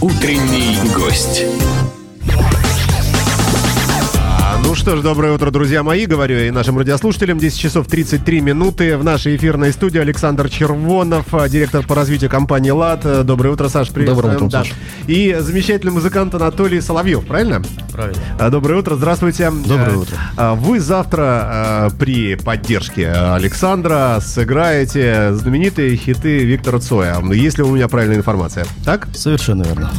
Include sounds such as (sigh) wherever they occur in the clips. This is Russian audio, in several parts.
Утренний гость. Ну что ж, доброе утро, друзья мои, говорю и нашим радиослушателям. 10 часов 33 минуты в нашей эфирной студии Александр Червонов, а, директор по развитию компании «ЛАД». Доброе утро, Саш, привет. Доброе утро, Саш. И замечательный музыкант Анатолий Соловьев, правильно? Правильно. Доброе утро, здравствуйте. Доброе утро. Вы завтра при поддержке Александра сыграете знаменитые хиты Виктора Цоя, если у меня правильная информация. Так? Совершенно верно.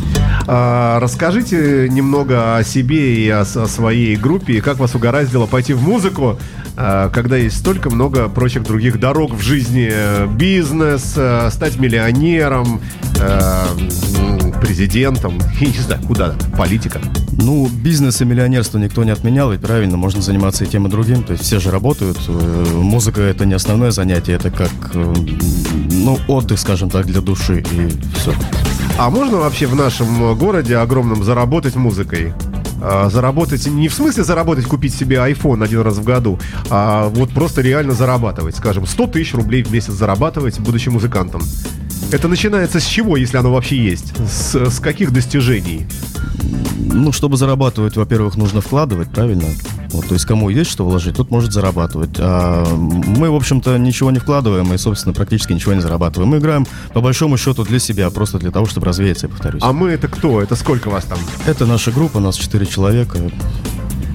Расскажите немного о себе и о своей группе, и как вас угораздило пойти в музыку, а, когда есть столько много прочих других дорог в жизни, э, бизнес, э, стать миллионером, э, президентом, (laughs) и не знаю, куда, политика. Ну, бизнес и миллионерство никто не отменял, и правильно, можно заниматься и тем, и другим. То есть все же работают. Музыка это не основное занятие, это как, ну, отдых, скажем так, для души, и все. А можно вообще в нашем городе огромном заработать музыкой? А, Заработать не в смысле заработать, купить себе iPhone один раз в году, а вот просто реально зарабатывать. Скажем, 100 тысяч рублей в месяц зарабатывать, будучи музыкантом. Это начинается с чего, если оно вообще есть? С, с каких достижений? Ну, чтобы зарабатывать, во-первых, нужно вкладывать, правильно? Вот, то есть кому есть что вложить, тот может зарабатывать. А мы, в общем-то, ничего не вкладываем и, собственно, практически ничего не зарабатываем. Мы играем, по большому счету, для себя, просто для того, чтобы развеяться, я повторюсь. А мы это кто? Это сколько вас там? Это наша группа, нас 4 человека.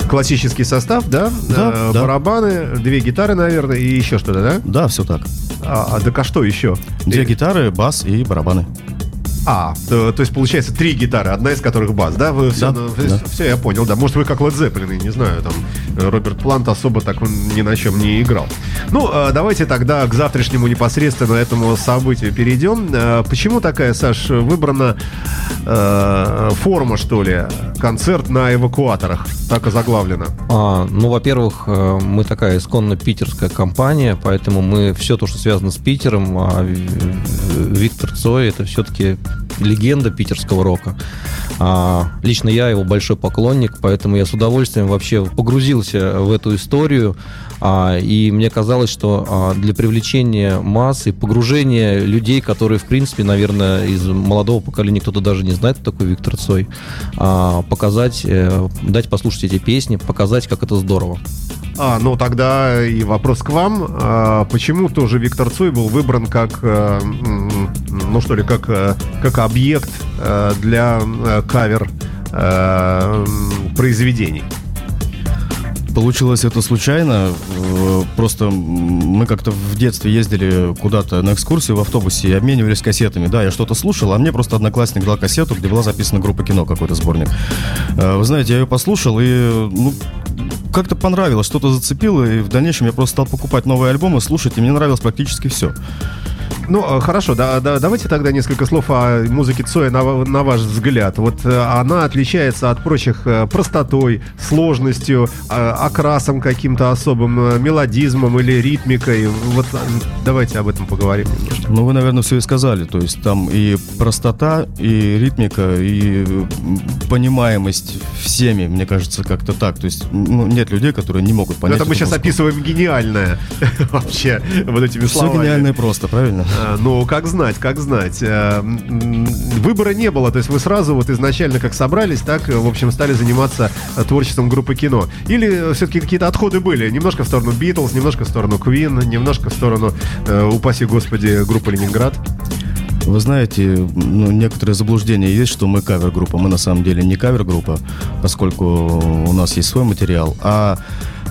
Классический состав, да? Да, Э, да. Барабаны, две гитары, наверное, и еще что-то, да? Да, все так. А, а так а что еще? Две гитары, бас и барабаны. А, то, то есть получается три гитары, одна из которых бас, да? Вы все, Да, да. все, я понял, да. Может, вы как Led Zeppelin, не знаю, там э, Роберт Плант особо так ни на чем не играл. Ну, э, давайте тогда к завтрашнему непосредственно этому событию перейдем. Э, Почему такая, Саш, выбрана э, форма, что ли? Концерт на эвакуаторах, так озаглавлено. А, ну, во-первых, э, мы такая исконно питерская компания, поэтому мы все то, что связано с Питером, а Ви- Виктор Цой это все-таки легенда питерского рока. А, лично я его большой поклонник, поэтому я с удовольствием вообще погрузился в эту историю. А, и мне казалось, что а, для привлечения масс и погружения людей, которые, в принципе, наверное, из молодого поколения кто-то даже не знает, кто такой Виктор Цой, а, показать, э, дать послушать эти песни, показать, как это здорово. А, ну тогда и вопрос к вам. А, почему тоже Виктор Цой был выбран как, э, ну что ли, как, э, как объект э, для э, кавер произведений? Получилось это случайно. Просто мы как-то в детстве ездили куда-то на экскурсию в автобусе и обменивались кассетами. Да, я что-то слушал, а мне просто одноклассник дал кассету, где была записана группа кино, какой-то сборник. Вы знаете, я ее послушал и ну, как-то понравилось, что-то зацепило, и в дальнейшем я просто стал покупать новые альбомы, слушать, и мне нравилось практически все. Ну, э, хорошо, да, да, давайте тогда несколько слов о музыке Цоя на, на ваш взгляд. Вот э, она отличается от прочих э, простотой, сложностью, окрасом каким-то особым, мелодизмом или ритмикой. Вот давайте об этом поговорим немножко. Ну, вы, наверное, все и сказали. То есть там и простота, и ритмика, и понимаемость всеми, мне кажется, как-то так. То есть ну, нет людей, которые не могут понять. это мы сейчас музыку. описываем гениальное (laughs) вообще вот этими Все словами. гениально и просто, правильно? А, Ну, как знать, как знать. Э, Выбора не было, то есть вы сразу вот изначально как собрались, так, э, в общем, стали заниматься э, творчеством группы кино. Или все-таки какие-то отходы были? Немножко в сторону Битлз, немножко в сторону Queen, немножко в сторону, э, упаси господи, группы Ленинград. Вы знаете, ну, некоторые заблуждения есть, что мы кавер-группа. Мы на самом деле не кавер-группа, поскольку у нас есть свой материал. А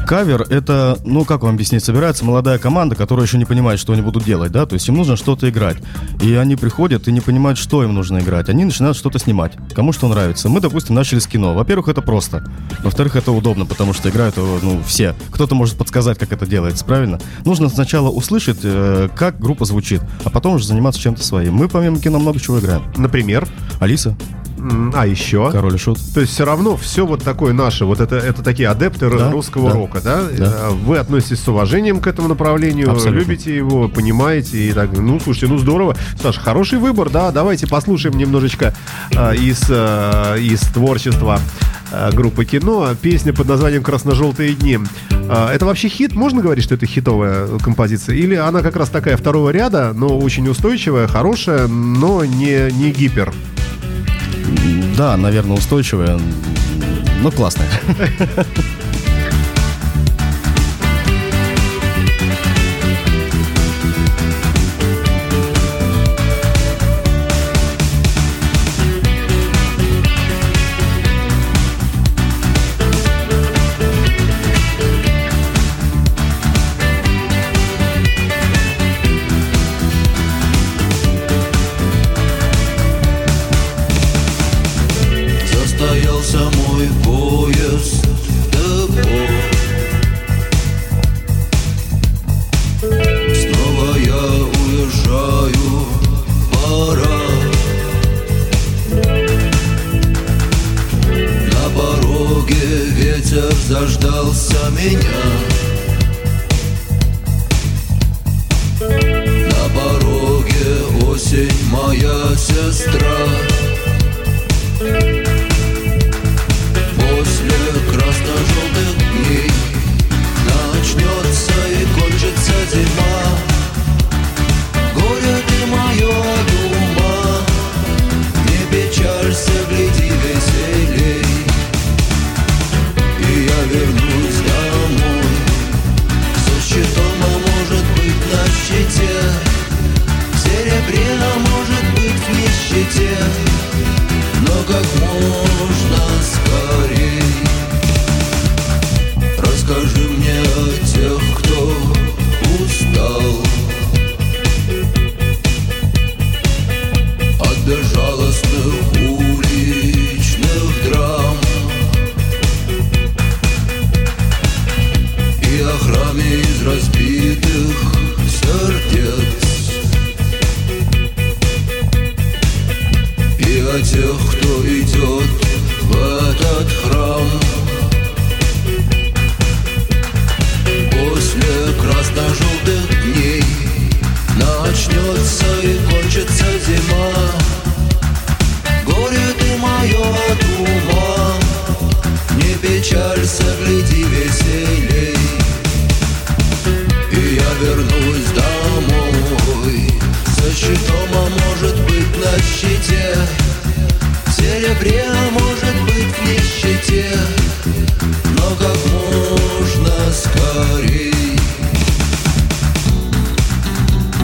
кавер — это, ну, как вам объяснить, собирается молодая команда, которая еще не понимает, что они будут делать, да? То есть им нужно что-то играть. И они приходят и не понимают, что им нужно играть. Они начинают что-то снимать. Кому что нравится. Мы, допустим, начали с кино. Во-первых, это просто. Во-вторых, это удобно, потому что играют, э, ну, все. Кто-то может подсказать, как это делается, правильно? Нужно сначала услышать, э, как группа звучит, а потом уже заниматься чем-то своим. Мы, помимо кино, много чего играем. Например. Алиса, А еще? Король и Шут. То есть все равно все вот такое наше, вот это, это такие адепты Да, русского да, рока, да? да. Э, Вы относитесь с уважением к этому направлению, Абсолютно. любите его, понимаете и так. Ну, слушайте, ну здорово. Саша, хороший выбор, да? Давайте послушаем немножечко э, из, э, из творчества э, группы кино. Песня под названием «Красно-желтые дни». Э, это вообще хит? Можно говорить, что это хитовая композиция? Или она как раз такая второго ряда, но очень устойчивая, хорошая, но не, не гипер? Да, наверное, устойчивая, но классная. (laughs) ветер заждался меня. На пороге осень моя сестра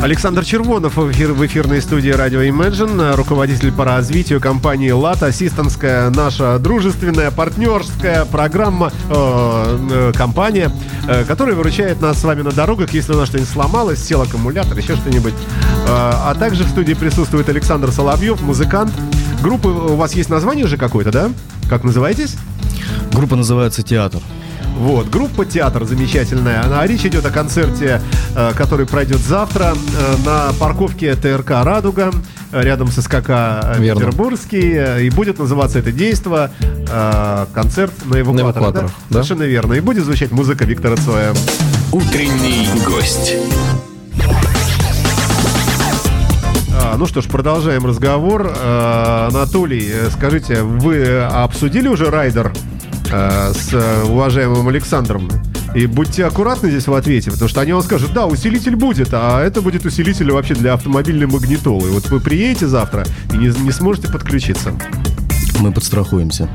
Александр Червонов в, эфир- в эфирной студии радио Imagine, руководитель по развитию компании ЛАТ, ассистентская наша дружественная партнерская программа, э, э, компания, э, которая выручает нас с вами на дорогах, если у нас что-нибудь сломалось, сел аккумулятор, еще что-нибудь. Э, а также в студии присутствует Александр Соловьев, музыкант. Группы, у вас есть название уже какое-то, да? Как называетесь? Группа называется «Театр». Вот, группа «Театр» замечательная. А речь идет о концерте, э, который пройдет завтра э, на парковке ТРК «Радуга», э, рядом с СКК Верно. Петербургский. И будет называться это действо концерт на эвакуаторах. эвакуаторах, да? Совершенно верно. И будет звучать музыка Виктора Цоя. Утренний гость. А, ну что ж, продолжаем разговор. Анатолий, скажите, вы обсудили уже райдер э, с э, уважаемым Александром? И будьте аккуратны здесь в ответе, потому что они вам скажут, да, усилитель будет, а это будет усилитель вообще для автомобильной магнитолы. Вот вы приедете завтра и не, не сможете подключиться. Мы подстрахуемся.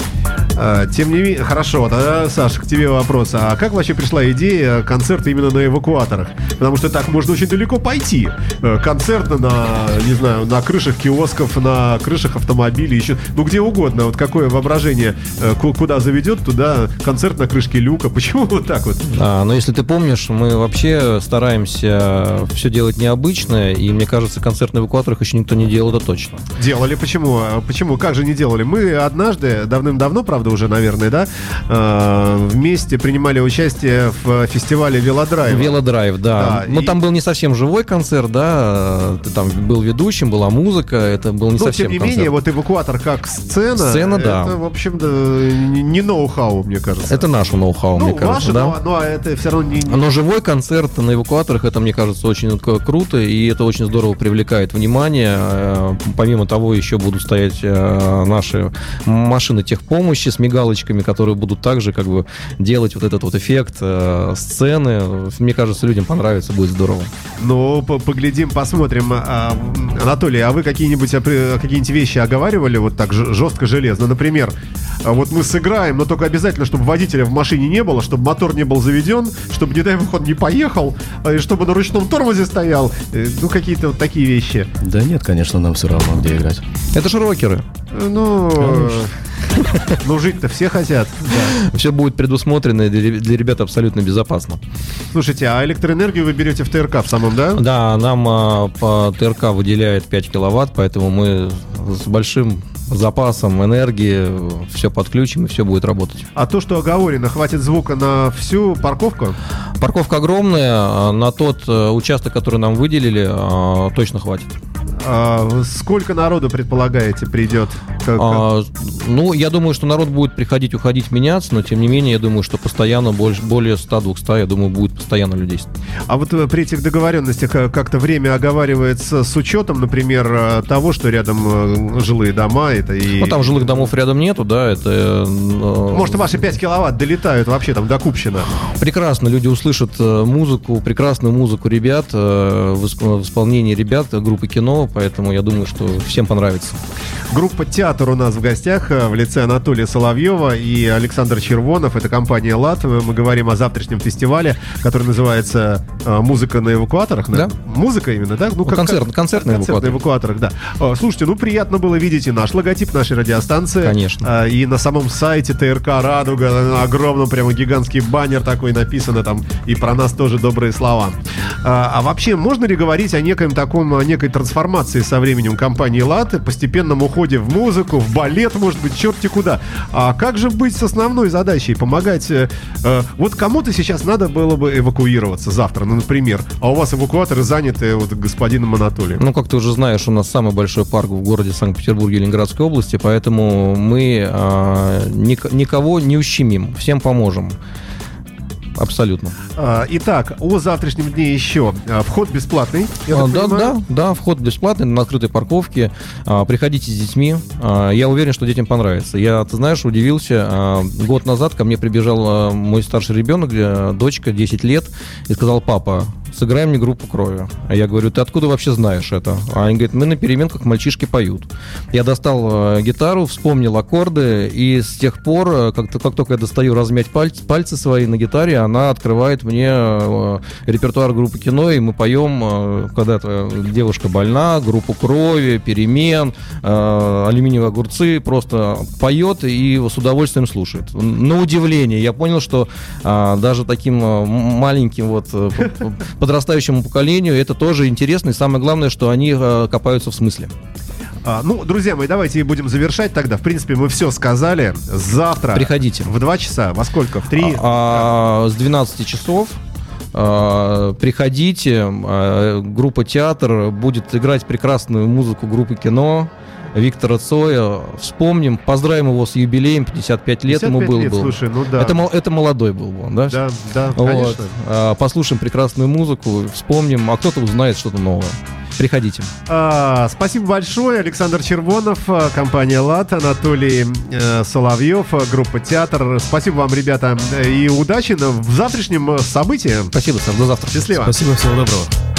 А, Тем не менее, хорошо, тогда, Саша, к тебе вопрос. А как вообще пришла идея концерта именно на эвакуаторах? Потому что так можно очень далеко пойти. Э, Концерт на, не знаю, на крышах киосков, на крышах автомобилей, еще, ну где угодно. Вот какое воображение э, ку- куда заведет, туда концерт на крышке люка. (laughs) Почему вот так вот? А, но если ты помнишь, мы вообще стараемся все делать необычно, и мне кажется, концерт на эвакуаторах еще никто не делал, это точно. Делали, почему? А Почему? Как же не делали? Мы однажды, давным-давно, правда, уже, наверное, да, э, вместе принимали участие в фестивале Велодрайв. Велодрайв, да. Да, Но и- там был не совсем живой концерт, да. Ты там был ведущим, была музыка, это был не Но, совсем тем не концерт. менее, вот эвакуатор как сцена, Сцена, да. это, в общем-то, не не ноу-хау, мне кажется. Это наше ноу-хау, ну, мне кажется, ваше, да. но, но это все равно не... Но живой концерт на эвакуаторах, это, мне кажется, очень ну, круто, и это очень здорово привлекает внимание. Э, Помимо того, еще будут стоять э, наши машины техпомощи с мигалочками, которые будут также как бы делать вот этот вот эффект э, сцены. Мне кажется, людям понравится, будет здорово. Ну, по- поглядим, посмотрим. А, Анатолий, а вы какие-нибудь какие-нибудь вещи оговаривали вот так жестко железно? Например, а вот мы сыграем, но только обязательно, чтобы водителя в машине не было, чтобы мотор не был заведен, чтобы, не дай бог, он не поехал, а, и чтобы на ручном тормозе стоял. Э, Ну, какие-то вот такие вещи. Да нет, конечно, нам все равно, где играть. Это же рокеры. Ну, э, (laughs) ну жить-то все хотят. Все будет предусмотрено и для для ребят абсолютно безопасно. Слушайте, а электроэнергию вы берете в ТРК в самом, да? Да, нам а, по ТРК выделяет 5 киловатт, поэтому мы с большим запасом энергии все подключим и все будет работать. А то, что оговорено, хватит звука на всю парковку? Парковка огромная, а на тот э, участок, который нам выделили, а, точно хватит. А, сколько народу, предполагаете, придет? Как- А, ну, я думаю, что народ будет приходить, уходить, меняться, но тем не менее, я думаю, что постоянно больше, более 100-200, я думаю, будет постоянно людей. А вот э, при этих договоренностях э, как-то время оговаривается с учетом, например, э, того, что рядом жилые дома, это и... Ну, там жилых домов рядом нету, да, это... Может, ваши 5 киловатт долетают вообще там до Купщина? Прекрасно люди услышат музыку, прекрасную музыку ребят, в исп- в исполнении ребят группы кино, поэтому я думаю, что всем понравится. Группа «Театр» у нас в гостях э, в лице Анатолия Соловьева и Александр Червонов. Это компания «Лат». Мы говорим о завтрашнем фестивале, который называется э, «Музыка на эвакуаторах». Да. Музыка именно, да? Ну, концерт- концерт на концерт на эвакуаторах, да. Э, Слушайте, ну, приятно было видеть и наш логотип нашей радиостанции. Конечно. И на самом сайте ТРК «Радуга» на огромном прямо гигантский баннер такой написано там и про нас тоже добрые слова. А, а вообще, можно ли говорить о некоем таком, о некой трансформации со временем компании «Латы», постепенном уходе в музыку, в балет, может быть, черти куда? А как же быть с основной задачей? Помогать... э, э, вот кому-то сейчас надо было бы эвакуироваться завтра, ну, например, а у вас эвакуаторы заняты вот господином Анатолием. Ну, как ты уже знаешь, у нас самый большой парк в городе Санкт-Петербурге Ленинградской области, поэтому мы ник- никого не ущемим, всем поможем. Абсолютно. А, Итак, о завтрашнем дне еще. А, Вход бесплатный, я А, так да, понимаю? да, да, вход бесплатный на открытой парковке. А, приходите с детьми. А, я уверен, что детям понравится. Я, ты знаешь, удивился. А, год назад ко мне прибежал а, мой старший ребенок, э, дочка, 10 лет, и сказал, папа, сыграй мне группу крови. А я говорю, ты откуда вообще знаешь это? А они говорят, мы на переменках мальчишки поют. Я достал э, гитару, вспомнил аккорды, и с тех пор, э, как, как только я достаю размять пальцы, пальцы свои на гитаре, она открывает мне э, репертуар группы кино, и мы поем, когда девушка больна, группу крови, перемен, алюминиевые огурцы, просто поет и с удовольствием слушает. На удивление, я понял, что а, даже таким маленьким вот подрастающему поколению это тоже интересно, и самое главное, что они э, копаются в смысле. А, ну, друзья мои, давайте и будем завершать тогда. В принципе, мы все сказали. Завтра. Приходите. В 2 часа. Во сколько? В 3? А, с 12 часов а, приходите, а, группа театр будет играть прекрасную музыку группы кино. Виктора Цоя. Вспомним, поздравим его с юбилеем, 55 лет ему 55 был. лет, был. слушай, ну да. это, это молодой был он, да? Да, да, Вот. конечно. А, Послушаем прекрасную музыку, вспомним, а кто-то узнает что-то новое. Приходите. А, спасибо большое. Александр Червонов, а, компания «Лат», Анатолий э, Соловьев, а, группа «Театр». Спасибо вам, ребята, и удачи в завтрашнем э, событии. Спасибо, Саш, до завтра. Счастливо. Спасибо, всего доброго.